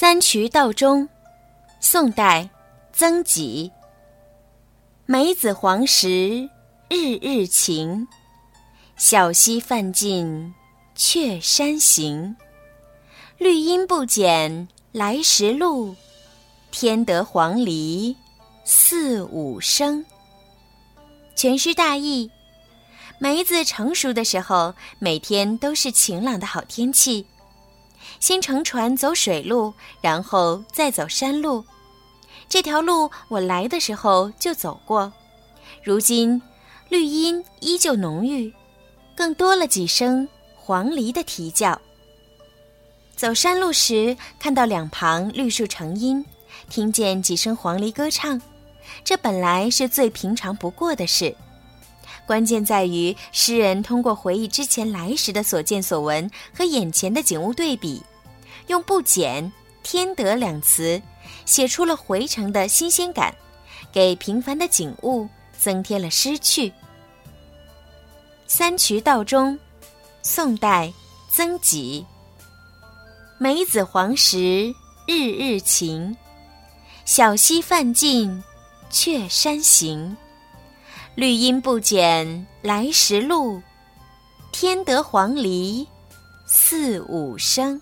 三衢道中，宋代，曾几。梅子黄时日日晴，小溪泛尽却山行。绿阴不减来时路，添得黄鹂四五声。全诗大意：梅子成熟的时候，每天都是晴朗的好天气。先乘船走水路，然后再走山路。这条路我来的时候就走过，如今绿荫依旧浓郁，更多了几声黄鹂的啼叫。走山路时，看到两旁绿树成荫，听见几声黄鹂歌唱，这本来是最平常不过的事。关键在于诗人通过回忆之前来时的所见所闻和眼前的景物对比，用“不减”“添得”两词，写出了回程的新鲜感，给平凡的景物增添了诗趣。三衢道中，宋代，曾几。梅子黄时日日晴，小溪泛尽却山行。绿阴不减来时路，添得黄鹂四五声。